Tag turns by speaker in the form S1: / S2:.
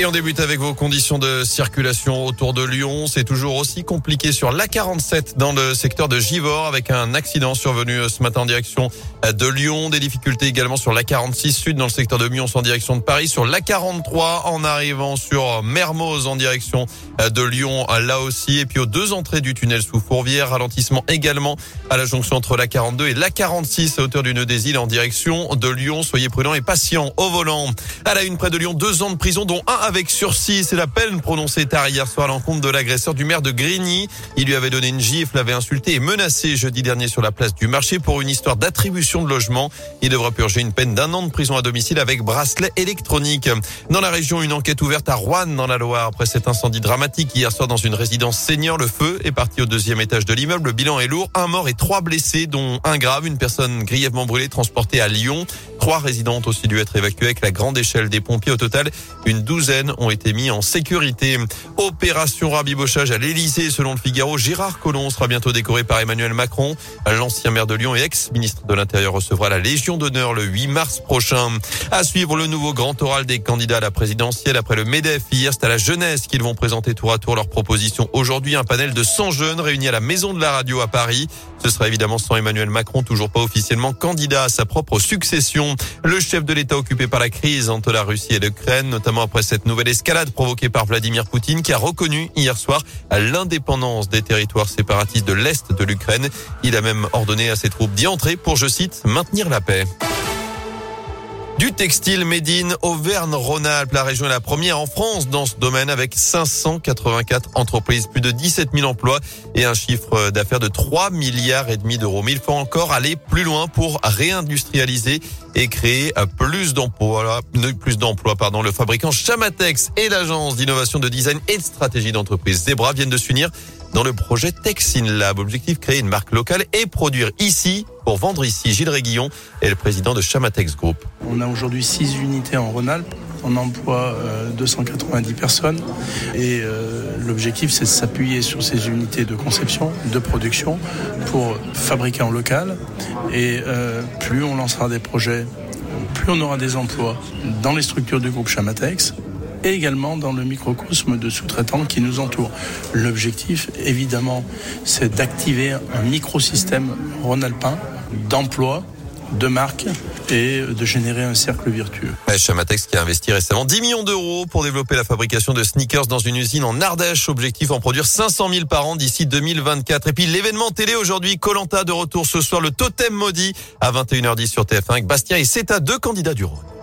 S1: Et on débute avec vos conditions de circulation autour de Lyon. C'est toujours aussi compliqué sur l'A47 dans le secteur de Givors avec un accident survenu ce matin en direction de Lyon. Des difficultés également sur l'A46 Sud dans le secteur de Mions en direction de Paris. Sur l'A43 en arrivant sur Mermoz en direction de Lyon là aussi. Et puis aux deux entrées du tunnel sous Fourvière. Ralentissement également à la jonction entre l'A42 et l'A46 à hauteur du nœud des îles en direction de Lyon. Soyez prudents et patients au volant. À la une près de Lyon, deux ans de prison dont un avec sursis. C'est la peine prononcée tard hier soir à l'encontre de l'agresseur du maire de Grigny. Il lui avait donné une gifle, l'avait insulté et menacé jeudi dernier sur la place du marché pour une histoire d'attribution de logement. Il devra purger une peine d'un an de prison à domicile avec bracelet électronique. Dans la région, une enquête ouverte à Rouen dans la Loire après cet incendie dramatique hier soir dans une résidence senior. Le feu est parti au deuxième étage de l'immeuble. Le bilan est lourd. Un mort et trois blessés, dont un grave, une personne grièvement brûlée transportée à Lyon. Trois résidentes ont aussi dû être évacuées avec la grande échelle des pompiers. Au total, une douzaine ont été mis en sécurité. Opération rabibochage à l'Elysée, selon le Figaro. Gérard Collomb sera bientôt décoré par Emmanuel Macron. L'ancien maire de Lyon et ex-ministre de l'Intérieur recevra la Légion d'honneur le 8 mars prochain. À suivre le nouveau grand oral des candidats à la présidentielle après le MEDEF. Hier, c'est à la jeunesse qu'ils vont présenter tour à tour leurs propositions. Aujourd'hui, un panel de 100 jeunes réunis à la Maison de la Radio à Paris. Ce sera évidemment sans Emmanuel Macron, toujours pas officiellement candidat à sa propre succession. Le chef de l'État occupé par la crise entre la Russie et l'Ukraine, notamment après cette nouvelle escalade provoquée par Vladimir Poutine, qui a reconnu hier soir l'indépendance des territoires séparatistes de l'Est de l'Ukraine. Il a même ordonné à ses troupes d'y entrer pour, je cite, maintenir la paix. Du textile Médine Auvergne-Rhône-Alpes. La région est la première en France dans ce domaine avec 584 entreprises, plus de 17 000 emplois et un chiffre d'affaires de 3 milliards et demi d'euros. Mais il faut encore aller plus loin pour réindustrialiser et créer plus d'emplois, plus d'emplois, pardon. Le fabricant Chamatex et l'agence d'innovation de design et de stratégie d'entreprise Zebra viennent de s'unir dans le projet Texin Lab. Objectif créer une marque locale et produire ici pour vendre ici. Gilles Réguillon est le président de Chamatex Group.
S2: On a aujourd'hui six unités en Rhône-Alpes. On emploie 290 personnes et l'objectif c'est de s'appuyer sur ces unités de conception, de production pour fabriquer en local et plus on lancera des projets, plus on aura des emplois dans les structures du groupe Chamatex et également dans le microcosme de sous-traitants qui nous entourent. L'objectif, évidemment, c'est d'activer un microsystème rhône-alpin d'emploi de marque et de générer un cercle vertueux.
S1: Chamatex qui a investi récemment 10 millions d'euros pour développer la fabrication de sneakers dans une usine en Ardèche. Objectif en produire 500 000 par an d'ici 2024. Et puis l'événement télé aujourd'hui, Colanta de retour ce soir, le totem maudit à 21h10 sur TF1 avec Bastien et c'est à deux candidats du Rhône.